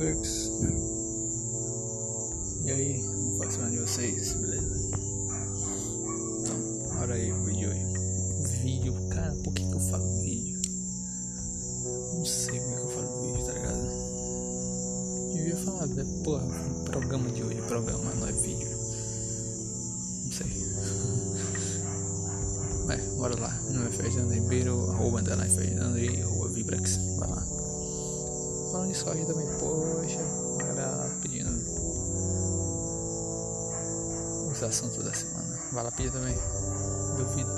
Vibrax. E aí, como faz de vocês, beleza? Então, olha aí o vídeo aí. Vídeo, cara, por que, que eu falo vídeo? Não sei como é que eu falo vídeo, tá ligado? Devia falar, né? porra, programa de hoje, programa, não é vídeo. Não sei. Vai, bora lá. No é Fernando Ribeiro, arroba underline Fernando e arroba Vibrax. Vai lá. Falando nisso aí também, poxa, galera pedindo os assuntos da semana. Vai lá pedir também. Duvido.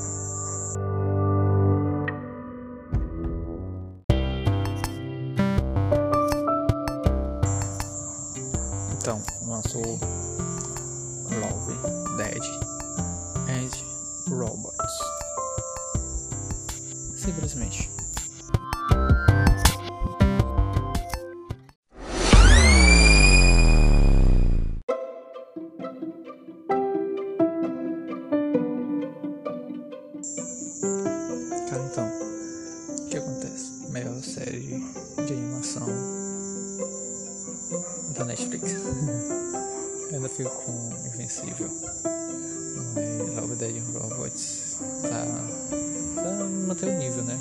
Então, lançou Love, Dead and Robots. Simplesmente. Da Netflix. Eu ainda fico com Invencível. Mas Love Dead Robots tá, tá mantendo o nível, né?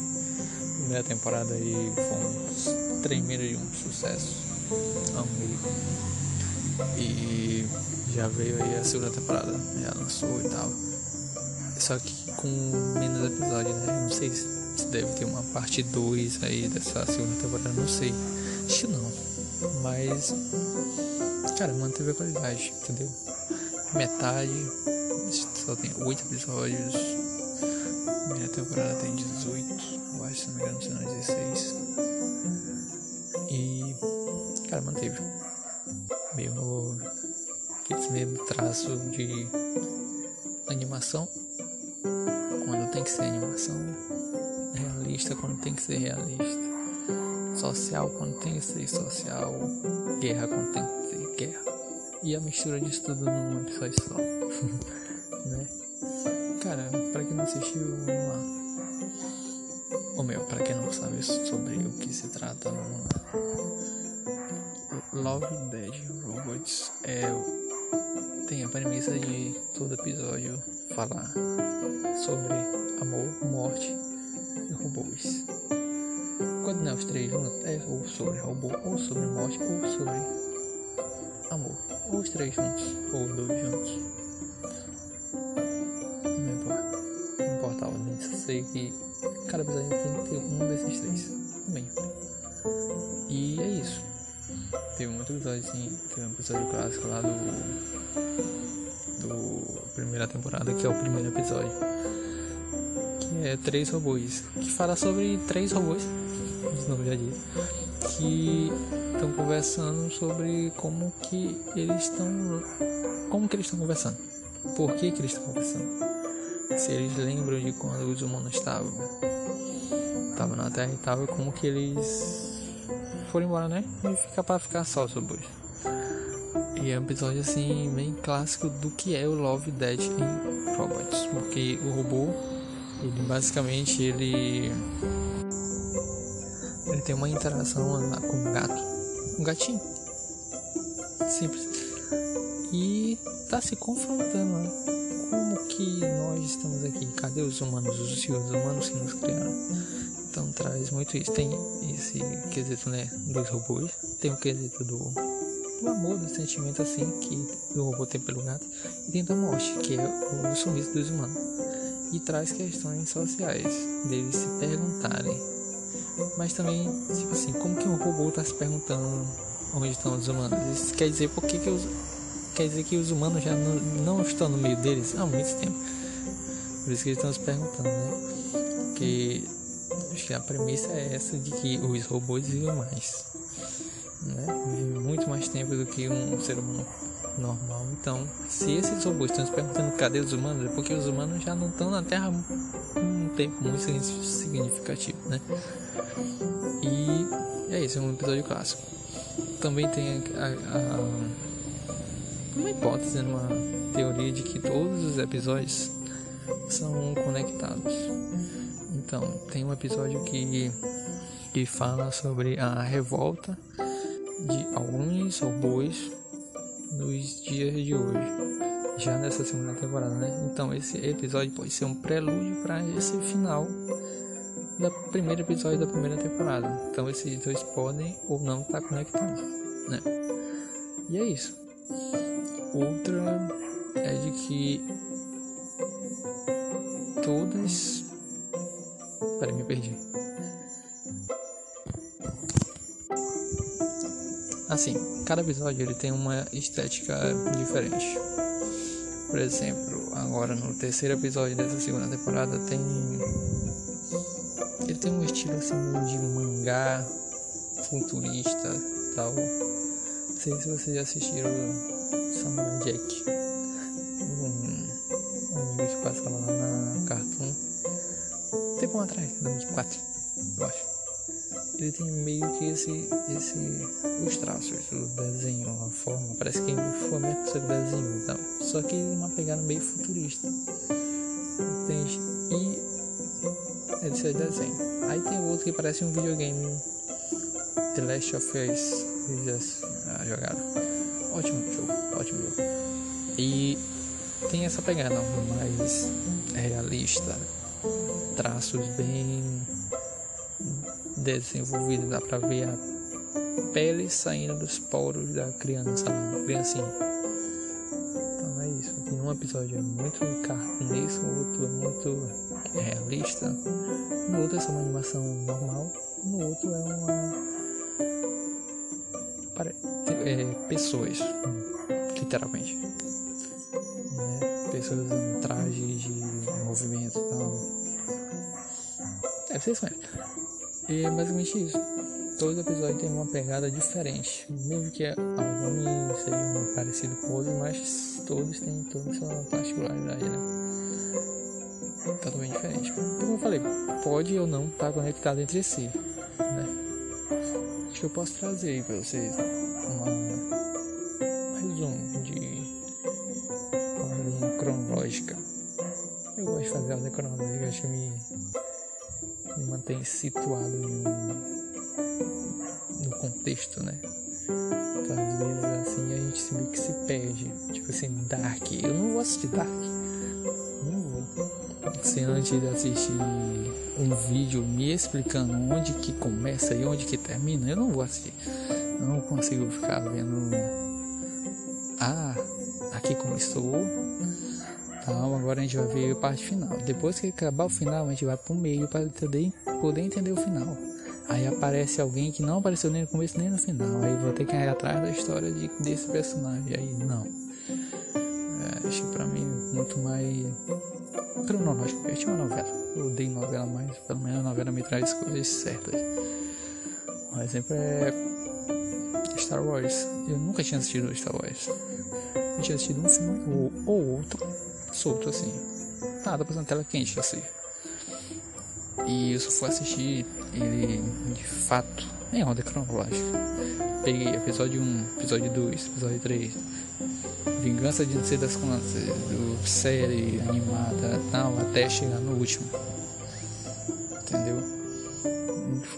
Primeira temporada aí foi um tremendo de um sucesso. Amei. E já veio aí a segunda temporada, já lançou e tal. Só que com menos episódios, né? Não sei se deve ter uma parte 2 aí dessa segunda temporada, não sei. Acho que não. Mas, cara, manteve a qualidade, entendeu? Metade, só tem 8 episódios. A primeira temporada tem 18, eu acho, se não me engano, se não 16. E, cara, manteve. Meio no. Aqueles mesmo traço de animação quando tem que ser animação, realista quando tem que ser realista, social que ser social, guerra que ser guerra. E a mistura disso tudo num episódio só. né? Cara, pra quem não assistiu, vamos lá. Ou meu, pra quem não sabe sobre o que se trata, vamos lá. Love Dead Robots é tem a premissa de todo episódio falar sobre amor, morte e robôs. Não os três juntos, é ou sobre robô, ou sobre morte, ou sobre amor. Ou os três juntos, ou os dois juntos. Não importa. Não importa ordem, só sei que cada episódio tem que ter um desses três. Amém. E é isso. Teve outro episódio assim, teve um episódio clássico lá do do primeira temporada, que é o primeiro episódio. Que é três robôs. Que fala sobre três robôs, novo já disse, que estão conversando sobre como que eles estão. Como que eles estão conversando. Por que, que eles estão conversando. Se eles lembram de quando os humanos estavam. Estavam na Terra e tal, como que eles foram embora, né? E fica para ficar só os robôs. E é um episódio assim bem clássico do que é o Love Dead em Robots, porque o robô, ele basicamente ele ele tem uma interação lá com um gato, um gatinho, simples, e tá se confrontando, né? Como que nós estamos aqui? Cadê os humanos, os senhores humanos que nos criaram? Então traz muito isso. Tem esse quesito, né, dos robôs, tem o quesito do do amor, do sentimento assim que o robô tem pelo gato, e tem da morte, que é o sumiço dos humanos. E traz questões sociais, deles se perguntarem. Mas também, tipo assim, como que um robô está se perguntando onde estão os humanos? Isso quer dizer por que, que os. Quer dizer que os humanos já não, não estão no meio deles há muito tempo. Por isso que eles estão se perguntando, né? Porque acho que a premissa é essa de que os robôs vivem mais né? Vive muito mais tempo do que um ser humano normal. Então, se esses robôs estão se perguntando cadê os humanos, é porque os humanos já não estão na Terra um tempo muito significativo, né? E é isso, é um episódio clássico. Também tem a, a, a, uma hipótese, uma teoria de que todos os episódios são conectados. Então, tem um episódio que, que fala sobre a revolta de alguns robôs nos dias de hoje. Já nessa segunda temporada, né? Então esse episódio pode ser um prelúdio para esse final da primeiro episódio da primeira temporada. Então esses dois podem ou não estar tá conectados, né? E é isso. Outra é de que todas. Peraí, me perdi. Assim, cada episódio ele tem uma estética diferente. Por exemplo, agora no terceiro episódio dessa segunda temporada tem. Tem um estilo assim de mangá futurista tal. Não sei se vocês já assistiram Samurai Jack. Um, um anime que passa lá na Cartoon. Tempo atrás, 2004, eu acho ele tem meio que esse, esse os traços, o desenho, a forma, parece que foi a mesma pessoa que desenhou, então. só que uma pegada meio futurista. É desse desenho. Aí tem outro que parece um videogame The Last of Us, já jogaram. Ótimo jogo, ótimo jogo. E tem essa pegada mais realista, traços bem desenvolvida, dá pra ver a pele saindo dos poros da criança, criancinha. Então é isso. Aqui um episódio é muito cartunesco, outro é muito realista, no outro é só uma animação normal, no outro é uma. É, pessoas, literalmente. Né? Pessoas usando trajes de movimento e tal. É, vocês conhecem. E é basicamente isso. Todo episódio tem uma pegada diferente. Mesmo que alguns sejam parecidos com outros, mas todos têm toda sua particularidade, né? Totalmente diferente. Como eu falei, pode ou não estar conectado entre si, né? Acho que eu posso trazer aí pra vocês uma, um resumo de ordem cronológica. Eu gosto de fazer ordem cronológica, acho que me me mantém situado no, no contexto, né? Então, às vezes assim a gente meio que se perde. Tipo assim, Dark. Eu não vou assistir Dark. Se antes de assistir um vídeo me explicando onde que começa e onde que termina, eu não vou assistir. Eu não consigo ficar vendo. Ah, aqui começou então agora a gente vai ver a parte final. Depois que acabar o final, a gente vai pro meio para poder, poder entender o final. Aí aparece alguém que não apareceu nem no começo nem no final. Aí vou ter que ir atrás da história de, desse personagem. Aí não. É, acho pra mim muito mais cronológico. Eu tinha uma novela. Eu odeio novela, mas pelo menos a novela me traz coisas certas. Um exemplo é Star Wars. Eu nunca tinha assistido Star Wars. Eu tinha assistido um filme ou, ou outro solto assim. Nada passando tela quente assim. E eu só fui assistir ele de fato em ordem cronológica. Peguei episódio 1, episódio 2, episódio 3. Vingança de não sei das quantas, do série animada tal, até chegar no último. Entendeu?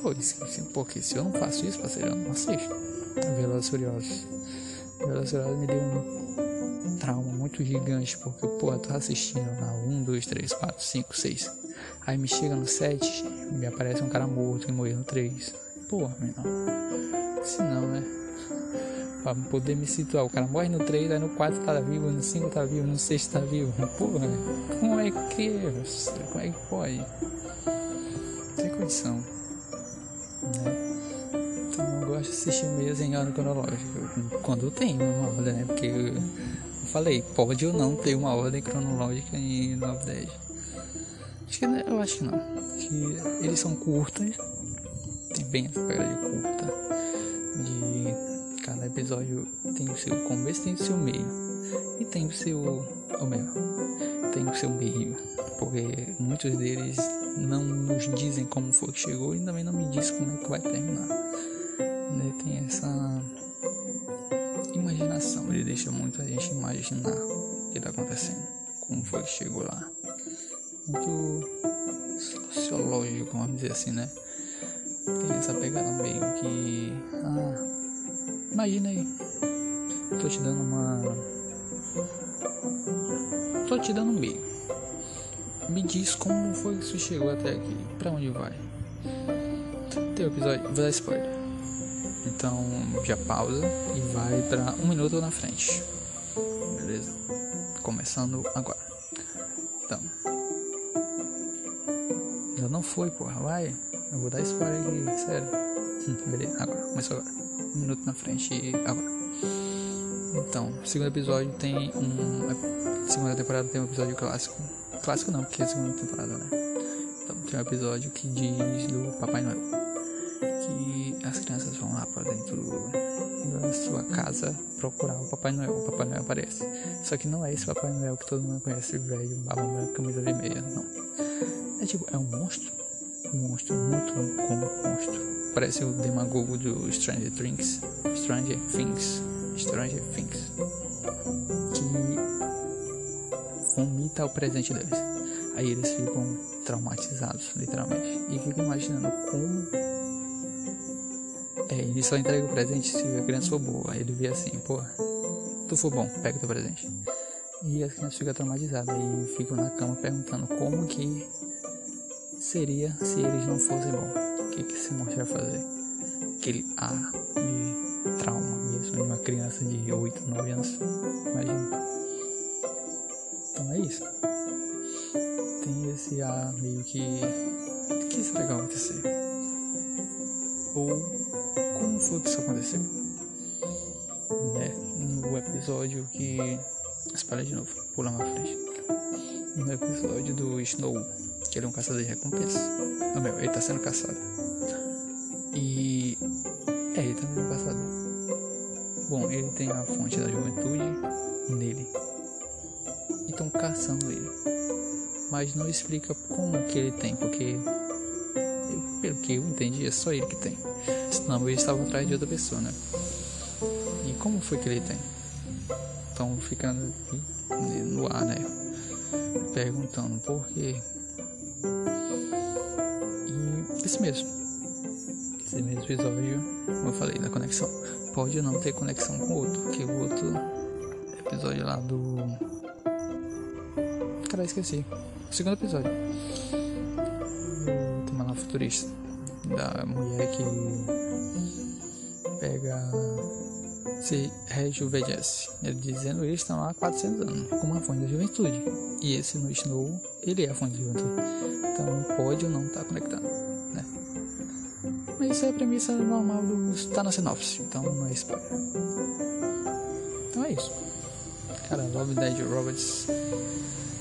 Foi isso. Porque se eu não faço isso, parceiro, eu não assisto. Velozes Furiosos. Velozes Furiosos me deu um trauma muito gigante, porque, pô, eu tô assistindo lá 1, 2, 3, 4, 5, 6. Aí me chega no 7, me aparece um cara morto e morreu no 3. Porra, não. Se não, né? Pra poder me situar, o cara morre no 3, aí no 4 tá vivo, no 5 tá vivo, no 6 tá vivo. Porra, como é que é? Como é que pode? Tem condição. Né? Então eu gosto de assistir mesmo em ordem cronológica. Quando eu tenho uma ordem, né? Porque falei, pode ou não ter uma ordem cronológica em 910. Acho que, eu acho que não. Que eles são curtas. Tem bem essa pegada de curta. De episódio tem o seu começo, tem o seu meio. E tem o seu. Ou melhor, tem o seu meio. Porque muitos deles não nos dizem como foi que chegou e também não me diz como é que vai terminar. Né? Tem essa imaginação, ele deixa muito a gente imaginar o que está acontecendo, como foi que chegou lá. Muito sociológico, vamos dizer assim, né? Tem essa pegada meio que. Ah, Imagina aí. Tô te dando uma. Tô te dando um meio. Me diz como foi que você chegou até aqui. Pra onde vai? Tem o episódio. Vou dar spoiler. Então já pausa e vai pra um minuto na frente. Beleza? Começando agora. Então. Já não foi, porra. Vai. Eu vou dar spoiler aqui, sério. Beleza, agora. Começou agora. Um minuto na frente e agora. Então, segundo episódio tem um. Segunda temporada tem um episódio clássico. Clássico não, porque é a segunda temporada, né? Então tem um episódio que diz do Papai Noel. Que as crianças vão lá para dentro da sua casa procurar o Papai Noel. O Papai Noel aparece. Só que não é esse Papai Noel que todo mundo conhece, velho, barba camisa vermelha, não. É tipo, é um monstro. Um monstro muito como um monstro. Parece o demagogo do Stranger Things. Stranger Things. Stranger Things. Que vomita o presente deles. Aí eles ficam traumatizados, literalmente. E ficam imaginando como. É, ele só entrega o presente se a criança for boa. Aí ele vê assim, pô, tu for bom, pega teu presente. E as crianças ficam traumatizadas e ficam na cama perguntando como que seria se eles não fossem bons. Monstro ia fazer? Aquele ar de trauma mesmo de uma criança de 8, 9 anos. Imagina. Então é isso. Tem esse ar meio que. O que será que vai acontecer? Ou como foi que isso aconteceu? Né? No episódio que. Espalha de novo, pula na frente. No episódio do Snow, que ele é um caçador de recompensa. Não, meu, ele tá sendo caçado. E. É, ele tá sendo caçado. Bom, ele tem a fonte da juventude nele. E estão caçando ele. Mas não explica como que ele tem, porque. eu- Pelo que eu entendi, é só ele que tem. Senão eles estavam atrás de outra pessoa, né? E como foi que ele tem? Estão ficando no ar, né? Perguntando por quê. E esse mesmo. Esse mesmo episódio, como eu falei, da conexão. Pode não ter conexão com o outro, porque o outro episódio lá do. Cara, esqueci. O segundo episódio. Tema lá futurista. Da mulher que pega. Se rejuvenesce. Ele dizendo eles estão há 400 anos, com uma fonte da juventude. E esse no Snow, ele é a fonte da juventude. Então pode ou não estar conectado, né? Mas isso é a premissa normal do. tá na sinopse, então não é spoiler. Então é isso. Cara, Love Dead Robots.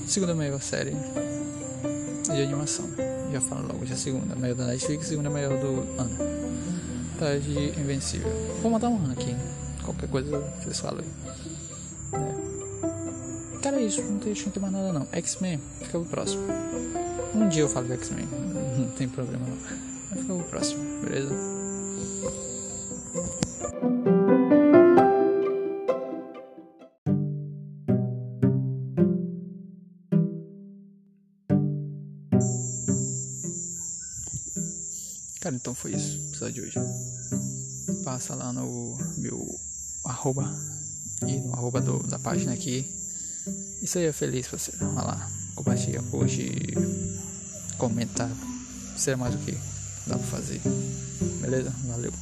Segunda maior série de animação. Já falo logo, já é segunda. Maior da Netflix, segunda maior do ano. Tá de Invencível. Vou mandar um ranking. Qualquer coisa vocês falam aí. Né? Cara, é isso. Não tem mais nada não. X-Men, fica pro próximo. Um dia eu falo de X-Men. Não tem problema não. Vai ficar pro próximo, beleza? Cara, então foi isso o episódio de hoje. Passa lá no meu arroba e no arroba do, da página aqui. Isso aí é feliz você. Vai lá, compartilha, curte, comenta. Será mais o que dá pra fazer. Beleza? Valeu.